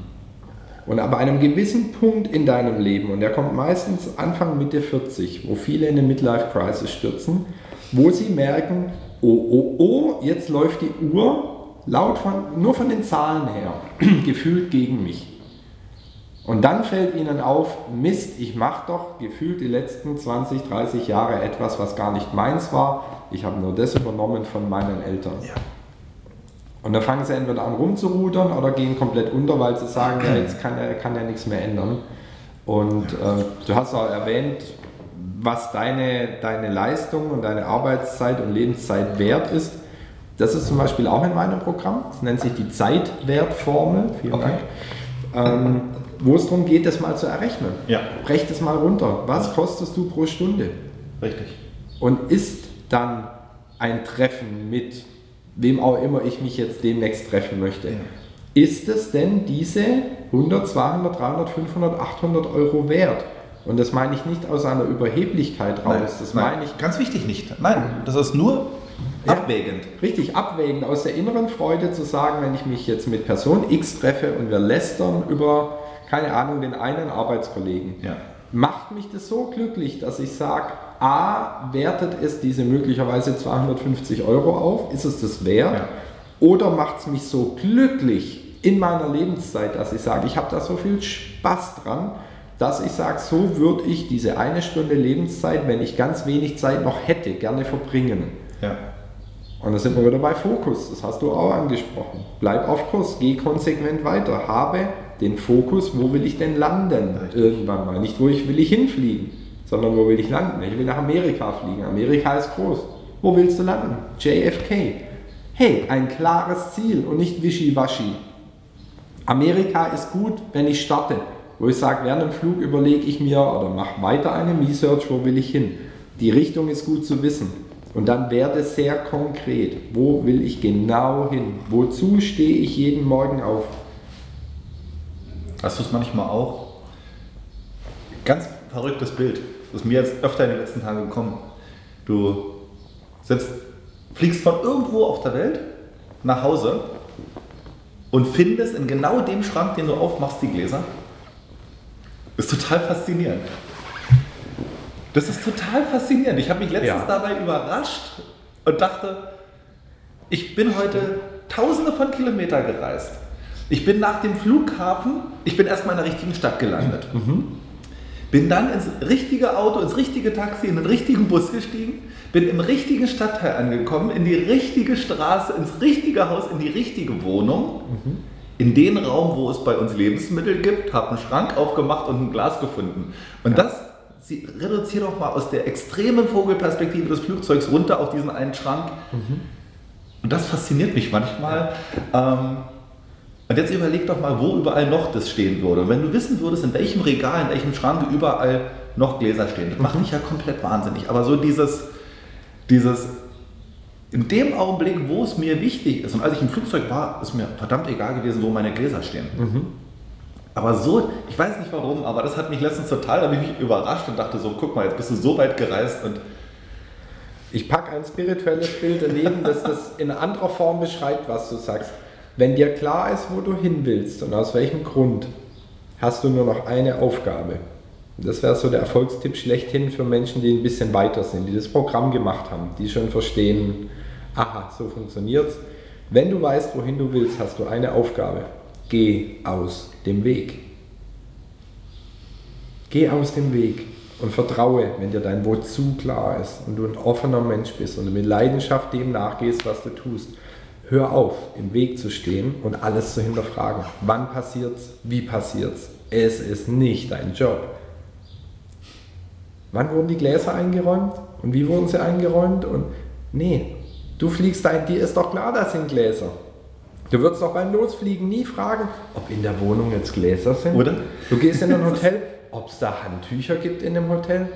Und ab einem gewissen Punkt in deinem Leben, und der kommt meistens Anfang, Mitte 40, wo viele in eine Midlife-Crisis stürzen, wo sie merken, oh, oh, oh, jetzt läuft die Uhr laut von, nur von den Zahlen her, [CLEARS THROAT] gefühlt gegen mich. Und dann fällt ihnen auf, Mist, ich mache doch gefühlt die letzten 20, 30 Jahre etwas, was gar nicht meins war. Ich habe nur das übernommen von meinen Eltern. Ja. Und dann fangen sie entweder an rumzurudern oder gehen komplett unter, weil sie sagen, ja, jetzt kann, kann ja nichts mehr ändern. Und äh, du hast auch erwähnt, was deine, deine Leistung und deine Arbeitszeit und Lebenszeit wert ist. Das ist zum Beispiel auch in meinem Programm. Das nennt sich die Zeitwertformel. Vielen okay. Dank. Ähm, wo es darum geht, das mal zu errechnen. Ja. Brech das mal runter. Was kostest du pro Stunde? Richtig. Und ist dann ein Treffen mit wem auch immer ich mich jetzt demnächst treffen möchte, ja. ist es denn diese 100, 200, 300, 500, 800 Euro wert? Und das meine ich nicht aus einer Überheblichkeit raus. Nein, das meine nein, ich. Ganz wichtig nicht. Nein, das ist nur abwägend. Ja, richtig, abwägend. Aus der inneren Freude zu sagen, wenn ich mich jetzt mit Person X treffe und wir lästern über, keine Ahnung, den einen Arbeitskollegen. Ja. Macht mich das so glücklich, dass ich sage, A, wertet es diese möglicherweise 250 Euro auf? Ist es das wert? Ja. Oder macht es mich so glücklich in meiner Lebenszeit, dass ich sage, ich habe da so viel Spaß dran, dass ich sage, so würde ich diese eine Stunde Lebenszeit, wenn ich ganz wenig Zeit noch hätte, gerne verbringen. Ja. Und da sind wir wieder bei Fokus, das hast du auch angesprochen. Bleib auf Kurs, geh konsequent weiter, habe den Fokus, wo will ich denn landen Richtig. irgendwann mal, nicht wo ich will ich hinfliegen sondern wo will ich landen? Ich will nach Amerika fliegen. Amerika ist groß. Wo willst du landen? JFK. Hey, ein klares Ziel und nicht wischiwaschi. Amerika ist gut, wenn ich starte. Wo ich sage, während dem Flug überlege ich mir oder mache weiter eine Research, wo will ich hin. Die Richtung ist gut zu wissen. Und dann werde sehr konkret. Wo will ich genau hin? Wozu stehe ich jeden Morgen auf? Hast du es manchmal auch? Ganz verrücktes Bild. Das ist mir jetzt öfter in den letzten Tagen gekommen. Du sitzt, fliegst von irgendwo auf der Welt nach Hause und findest in genau dem Schrank, den du aufmachst, die Gläser. Ist total faszinierend. Das ist total faszinierend. Ich habe mich letztens ja. dabei überrascht und dachte, ich bin heute tausende von Kilometern gereist. Ich bin nach dem Flughafen, ich bin erstmal in der richtigen Stadt gelandet. Mhm. Bin dann ins richtige Auto, ins richtige Taxi, in den richtigen Bus gestiegen, bin im richtigen Stadtteil angekommen, in die richtige Straße, ins richtige Haus, in die richtige Wohnung, mhm. in den Raum, wo es bei uns Lebensmittel gibt, habe einen Schrank aufgemacht und ein Glas gefunden. Und ja. das Sie reduziert doch mal aus der extremen Vogelperspektive des Flugzeugs runter auf diesen einen Schrank. Mhm. Und das fasziniert mich manchmal. Ähm, und jetzt überleg doch mal, wo überall noch das stehen würde. Und wenn du wissen würdest, in welchem Regal, in welchem Schrank überall noch Gläser stehen, das macht mhm. dich ja komplett wahnsinnig. Aber so dieses, dieses, in dem Augenblick, wo es mir wichtig ist, und als ich im Flugzeug war, ist mir verdammt egal gewesen, wo meine Gläser stehen. Mhm. Aber so, ich weiß nicht warum, aber das hat mich letztens total, da habe ich überrascht und dachte so, guck mal, jetzt bist du so weit gereist und ich packe ein spirituelles Bild daneben, das das in anderer Form beschreibt, was du sagst. Wenn dir klar ist, wo du hin willst und aus welchem Grund, hast du nur noch eine Aufgabe. Das wäre so der Erfolgstipp schlechthin für Menschen, die ein bisschen weiter sind, die das Programm gemacht haben, die schon verstehen, aha, so funktioniert es. Wenn du weißt, wohin du willst, hast du eine Aufgabe. Geh aus dem Weg. Geh aus dem Weg und vertraue, wenn dir dein Wozu klar ist und du ein offener Mensch bist und du mit Leidenschaft dem nachgehst, was du tust Hör auf, im Weg zu stehen und alles zu hinterfragen. Wann passiert's? Wie passiert's? Es ist nicht dein Job. Wann wurden die Gläser eingeräumt? Und wie wurden sie eingeräumt? Und nee, du fliegst ein, dir ist doch klar, das sind Gläser. Du würdest doch beim Losfliegen nie fragen, ob in der Wohnung jetzt Gläser sind. Oder? Du gehst in ein Hotel, ob es da Handtücher gibt in dem Hotel.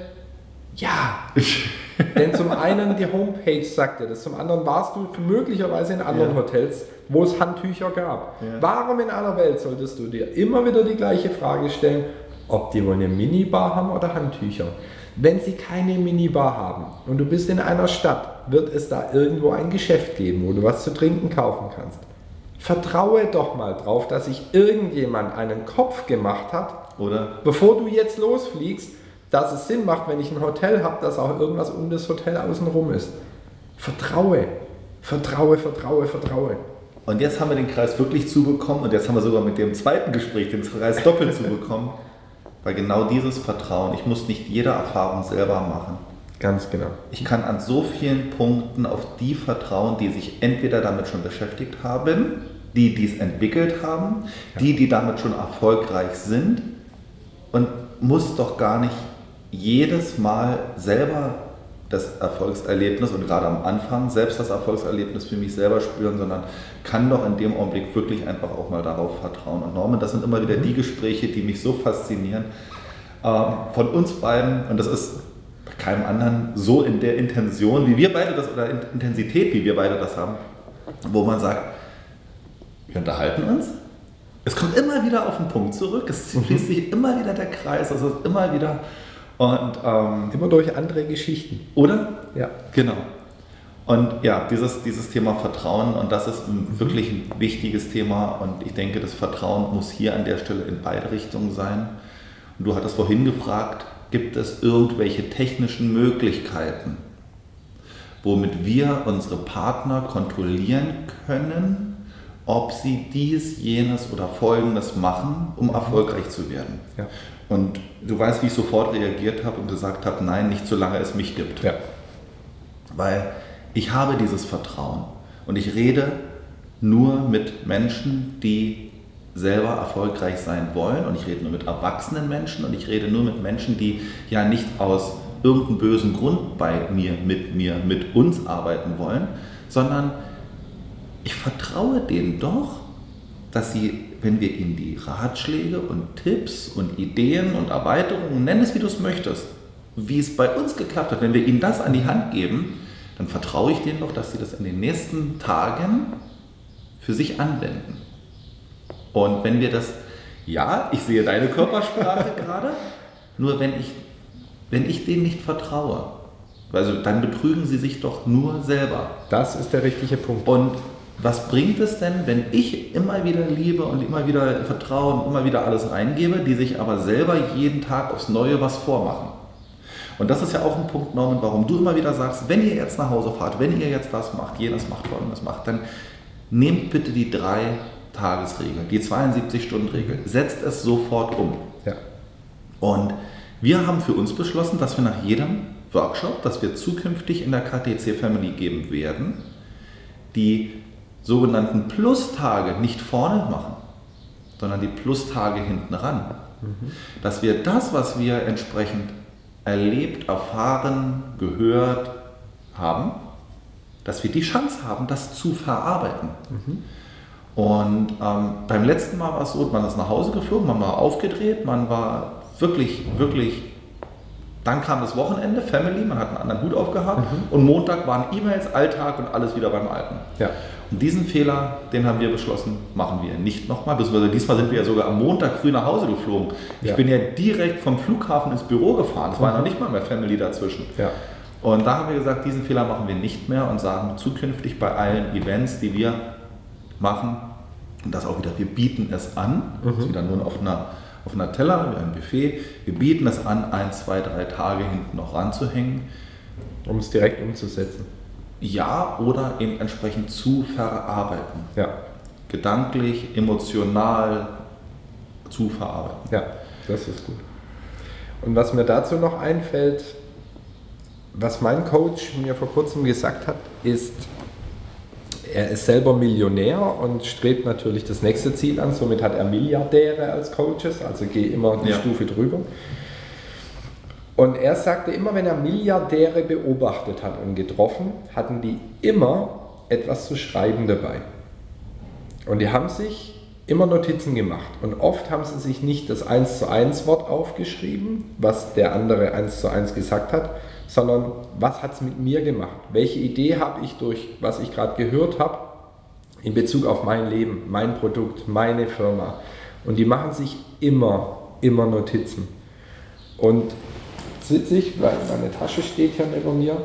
Ja. [LAUGHS] Denn zum einen die Homepage sagt dir das, zum anderen warst du möglicherweise in anderen ja. Hotels, wo es Handtücher gab. Ja. Warum in aller Welt solltest du dir immer wieder die gleiche Frage stellen, ob die wohl eine Minibar haben oder Handtücher? Wenn sie keine Minibar haben und du bist in einer Stadt, wird es da irgendwo ein Geschäft geben, wo du was zu trinken kaufen kannst. Vertraue doch mal drauf, dass sich irgendjemand einen Kopf gemacht hat, oder bevor du jetzt losfliegst dass es Sinn macht, wenn ich ein Hotel habe, dass auch irgendwas um das Hotel außenrum ist. Vertraue, vertraue, vertraue, vertraue. Und jetzt haben wir den Kreis wirklich zubekommen und jetzt haben wir sogar mit dem zweiten Gespräch den Kreis doppelt zubekommen, weil genau dieses Vertrauen, ich muss nicht jede Erfahrung selber machen. Ganz genau. Ich kann an so vielen Punkten auf die vertrauen, die sich entweder damit schon beschäftigt haben, die dies entwickelt haben, ja. die, die damit schon erfolgreich sind und muss doch gar nicht jedes Mal selber das Erfolgserlebnis und gerade am Anfang selbst das Erfolgserlebnis für mich selber spüren, sondern kann doch in dem Augenblick wirklich einfach auch mal darauf vertrauen. Und Norman, das sind immer wieder die Gespräche, die mich so faszinieren. Ähm, von uns beiden, und das ist keinem anderen so in der Intention, wie wir beide das, oder Intensität, wie wir beide das haben, wo man sagt, wir unterhalten uns. Es kommt immer wieder auf den Punkt zurück, es schließt mhm. sich immer wieder der Kreis, es ist immer wieder und, ähm, Immer durch andere Geschichten. Oder? Ja. Genau. Und ja, dieses, dieses Thema Vertrauen, und das ist ein, wirklich ein wichtiges Thema. Und ich denke, das Vertrauen muss hier an der Stelle in beide Richtungen sein. Und du hattest vorhin gefragt, gibt es irgendwelche technischen Möglichkeiten, womit wir unsere Partner kontrollieren können, ob sie dies, jenes oder folgendes machen, um erfolgreich zu werden. Ja. Und du weißt, wie ich sofort reagiert habe und gesagt habe, nein, nicht solange es mich gibt. Ja. Weil ich habe dieses Vertrauen und ich rede nur mit Menschen, die selber erfolgreich sein wollen und ich rede nur mit erwachsenen Menschen und ich rede nur mit Menschen, die ja nicht aus irgendeinem bösen Grund bei mir, mit mir, mit uns arbeiten wollen, sondern ich vertraue denen doch, dass sie wenn wir ihnen die Ratschläge und Tipps und Ideen und Erweiterungen, nenn es wie du es möchtest, wie es bei uns geklappt hat, wenn wir ihnen das an die Hand geben, dann vertraue ich denen doch, dass sie das in den nächsten Tagen für sich anwenden. Und wenn wir das, ja, ich sehe deine Körpersprache [LAUGHS] gerade, nur wenn ich, wenn ich denen nicht vertraue, also dann betrügen sie sich doch nur selber. Das ist der richtige Punkt. Und was bringt es denn, wenn ich immer wieder liebe und immer wieder vertraue und immer wieder alles reingebe, die sich aber selber jeden Tag aufs Neue was vormachen? Und das ist ja auch ein Punkt, Norman, warum du immer wieder sagst, wenn ihr jetzt nach Hause fahrt, wenn ihr jetzt das macht, jenes macht, folgendes macht, dann nehmt bitte die drei Tagesregel, die 72-Stunden-Regel, setzt es sofort um. Ja. Und wir haben für uns beschlossen, dass wir nach jedem Workshop, das wir zukünftig in der KTC Family geben werden, die sogenannten Plustage nicht vorne machen, sondern die Plustage hinten ran. Mhm. Dass wir das, was wir entsprechend erlebt, erfahren, gehört haben, dass wir die Chance haben, das zu verarbeiten. Mhm. Und ähm, beim letzten Mal war es so, man ist nach Hause geflogen, man war aufgedreht, man war wirklich, wirklich, dann kam das Wochenende, Family, man hat einen anderen Hut aufgehabt mhm. und Montag waren E-Mails, Alltag und alles wieder beim Alten. Ja. Und diesen Fehler, den haben wir beschlossen, machen wir nicht nochmal. Beziehungsweise diesmal sind wir ja sogar am Montag früh nach Hause geflogen. Ich ja. bin ja direkt vom Flughafen ins Büro gefahren. Es war mhm. noch nicht mal mehr Family dazwischen. Ja. Und da haben wir gesagt, diesen Fehler machen wir nicht mehr und sagen zukünftig bei allen Events, die wir machen, und das auch wieder, wir bieten es an, mhm. das ist wieder nur auf einer, auf einer Teller, wie ein Buffet, wir bieten es an, ein, zwei, drei Tage hinten noch ranzuhängen. Um es direkt umzusetzen ja oder eben entsprechend zu verarbeiten. Ja. Gedanklich, emotional zu verarbeiten. Ja, das ist gut. Und was mir dazu noch einfällt, was mein Coach mir vor kurzem gesagt hat, ist, er ist selber Millionär und strebt natürlich das nächste Ziel an. Somit hat er Milliardäre als Coaches, also gehe immer die ja. Stufe drüber. Und er sagte immer, wenn er Milliardäre beobachtet hat und getroffen, hatten die immer etwas zu schreiben dabei. Und die haben sich immer Notizen gemacht. Und oft haben sie sich nicht das 1 zu 1 Wort aufgeschrieben, was der andere 1 zu 1 gesagt hat, sondern was hat es mit mir gemacht? Welche Idee habe ich durch, was ich gerade gehört habe, in Bezug auf mein Leben, mein Produkt, meine Firma? Und die machen sich immer, immer Notizen. Und witzig, weil meine Tasche steht hier neben mir.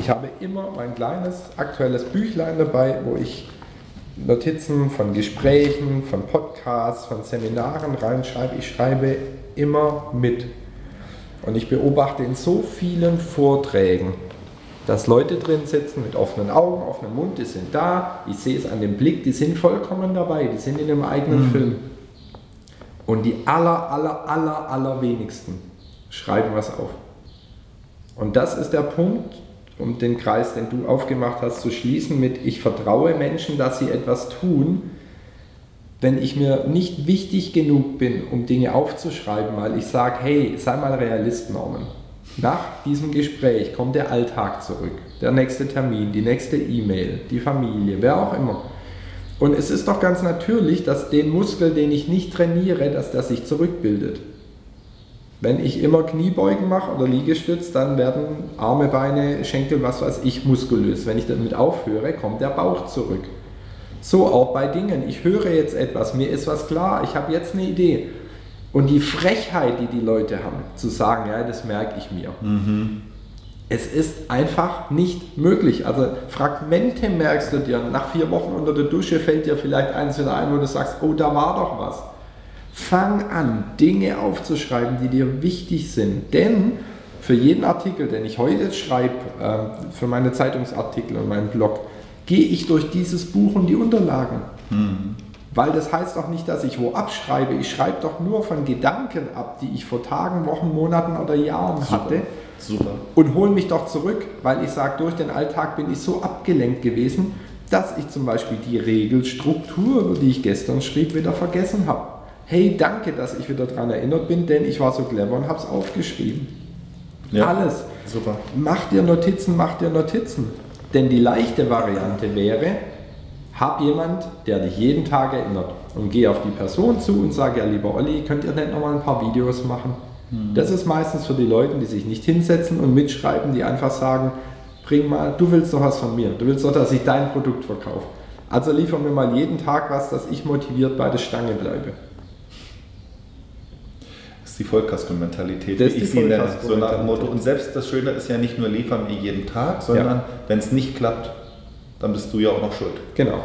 Ich habe immer mein kleines aktuelles Büchlein dabei, wo ich Notizen von Gesprächen, von Podcasts, von Seminaren reinschreibe. Ich schreibe immer mit. Und ich beobachte in so vielen Vorträgen, dass Leute drin sitzen mit offenen Augen, offenem Mund, die sind da, ich sehe es an dem Blick, die sind vollkommen dabei, die sind in dem eigenen mhm. Film. Und die aller, aller, aller, aller wenigsten schreiben was auf. Und das ist der Punkt, um den Kreis, den du aufgemacht hast, zu schließen mit, ich vertraue Menschen, dass sie etwas tun, wenn ich mir nicht wichtig genug bin, um Dinge aufzuschreiben, weil ich sage, hey, sei mal Realist, Norman. Nach diesem Gespräch kommt der Alltag zurück, der nächste Termin, die nächste E-Mail, die Familie, wer auch immer. Und es ist doch ganz natürlich, dass den Muskel, den ich nicht trainiere, dass der sich zurückbildet. Wenn ich immer Kniebeugen mache oder Liegestütz, dann werden Arme, Beine, Schenkel, was weiß ich, muskulös. Wenn ich damit aufhöre, kommt der Bauch zurück. So auch bei Dingen. Ich höre jetzt etwas, mir ist was klar, ich habe jetzt eine Idee. Und die Frechheit, die die Leute haben, zu sagen, ja, das merke ich mir. Mhm. Es ist einfach nicht möglich. Also Fragmente merkst du dir. Nach vier Wochen unter der Dusche fällt dir vielleicht eins wieder ein, wo du sagst, oh, da war doch was. Fang an, Dinge aufzuschreiben, die dir wichtig sind. Denn für jeden Artikel, den ich heute schreibe, äh, für meine Zeitungsartikel und meinen Blog, gehe ich durch dieses Buch und die Unterlagen. Mhm. Weil das heißt doch nicht, dass ich wo abschreibe. Ich schreibe doch nur von Gedanken ab, die ich vor Tagen, Wochen, Monaten oder Jahren Super. hatte. Super. Und hole mich doch zurück, weil ich sage, durch den Alltag bin ich so abgelenkt gewesen, dass ich zum Beispiel die Regelstruktur, über die ich gestern schrieb, wieder vergessen habe. Hey, danke, dass ich wieder daran erinnert bin, denn ich war so clever und habe es aufgeschrieben. Ja, Alles. Super. Mach dir Notizen, mach dir Notizen. Denn die leichte Variante wäre, hab jemand, der dich jeden Tag erinnert und geh auf die Person zu und sage, ja lieber Olli, könnt ihr nicht nochmal ein paar Videos machen? Mhm. Das ist meistens für die Leute, die sich nicht hinsetzen und mitschreiben, die einfach sagen, bring mal, du willst doch was von mir, du willst doch, dass ich dein Produkt verkaufe. Also liefer mir mal jeden Tag was, dass ich motiviert bei der Stange bleibe. Die Vollkasko-Mentalität, wie ich sie nenne. So nach dem Motto. Und selbst das Schöne ist ja nicht nur liefern mir jeden Tag, sondern ja. wenn es nicht klappt, dann bist du ja auch noch schuld. Genau.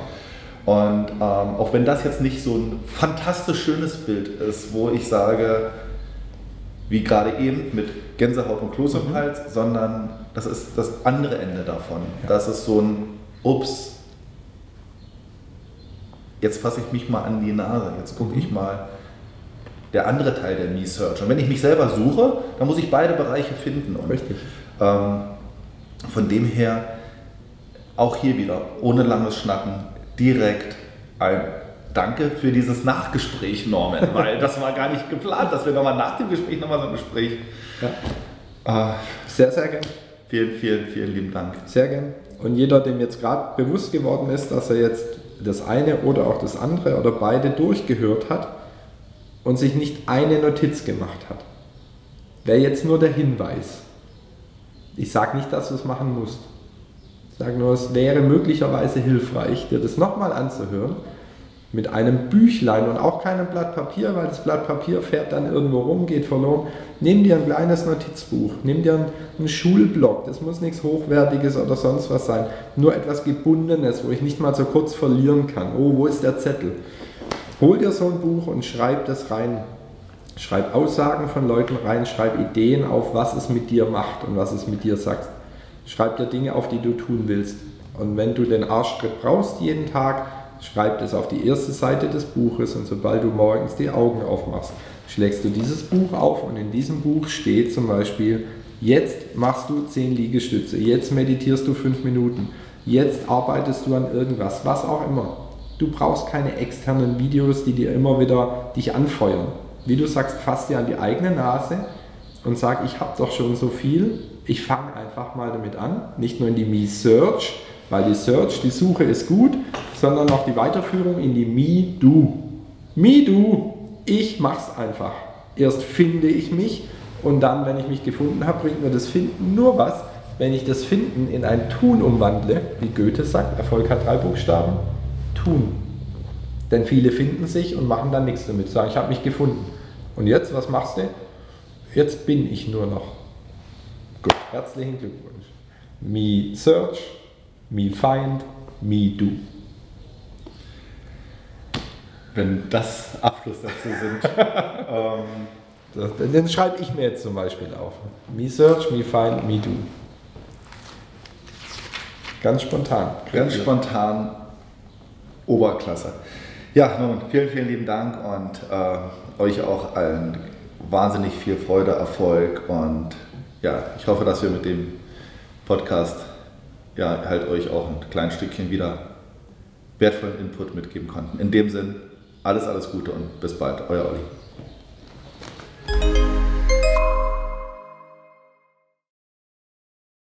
Und ähm, auch wenn das jetzt nicht so ein fantastisch schönes Bild ist, wo ich sage, wie gerade eben mit Gänsehaut und Kloß im mhm. Hals, sondern das ist das andere Ende davon. Ja. Das ist so ein Ups, jetzt fasse ich mich mal an die Nase, jetzt gucke ich mal der andere Teil der Me-Search. Und wenn ich mich selber suche, dann muss ich beide Bereiche finden. Und, Richtig. Ähm, von dem her auch hier wieder, ohne langes Schnacken, direkt ein Danke für dieses Nachgespräch, Norman, [LAUGHS] weil das war gar nicht geplant, dass wir nochmal nach dem Gespräch nochmal so ein Gespräch. Ja. Äh, sehr, sehr gern. Vielen, vielen, vielen lieben Dank. Sehr gern. Und jeder, dem jetzt gerade bewusst geworden ist, dass er jetzt das eine oder auch das andere oder beide durchgehört hat und sich nicht eine Notiz gemacht hat, wäre jetzt nur der Hinweis. Ich sage nicht, dass du es machen musst. Ich sage nur, es wäre möglicherweise hilfreich, dir das nochmal anzuhören, mit einem Büchlein und auch keinem Blatt Papier, weil das Blatt Papier fährt dann irgendwo rum, geht verloren. Nimm dir ein kleines Notizbuch, nimm dir einen Schulblock, das muss nichts Hochwertiges oder sonst was sein, nur etwas Gebundenes, wo ich nicht mal so kurz verlieren kann. Oh, wo ist der Zettel? Hol dir so ein Buch und schreib das rein. Schreib Aussagen von Leuten rein, schreib Ideen auf, was es mit dir macht und was es mit dir sagt. Schreib dir Dinge auf, die du tun willst. Und wenn du den Arschtritt brauchst jeden Tag, schreib das auf die erste Seite des Buches und sobald du morgens die Augen aufmachst, schlägst du dieses Buch auf und in diesem Buch steht zum Beispiel, jetzt machst du 10 Liegestütze, jetzt meditierst du 5 Minuten, jetzt arbeitest du an irgendwas, was auch immer. Du brauchst keine externen Videos, die dir immer wieder dich anfeuern. Wie du sagst, fass dir an die eigene Nase und sag, ich habe doch schon so viel, ich fange einfach mal damit an, nicht nur in die Me Search, weil die Search, die Suche ist gut, sondern auch die Weiterführung in die Me Do. Me Do, ich mach's einfach. Erst finde ich mich und dann, wenn ich mich gefunden habe, bringt mir das Finden nur was, wenn ich das Finden in ein Tun umwandle, wie Goethe sagt, Erfolg hat drei Buchstaben, Tun. Denn viele finden sich und machen dann nichts damit, sagen, ich habe mich gefunden. Und jetzt, was machst du? Jetzt bin ich nur noch. Gut, herzlichen Glückwunsch. Me search, me find, me do. Wenn das Abschlusssätze sind. [LAUGHS] ähm, das, den schreibe ich mir jetzt zum Beispiel auf. Me search, me find, me do. Ganz spontan. Ganz spontan. Oberklasse. Ja, nun, vielen, vielen lieben Dank und äh, euch auch allen wahnsinnig viel Freude, Erfolg und ja, ich hoffe, dass wir mit dem Podcast ja, halt euch auch ein kleines Stückchen wieder wertvollen Input mitgeben konnten. In dem Sinn, alles, alles Gute und bis bald. Euer Olli.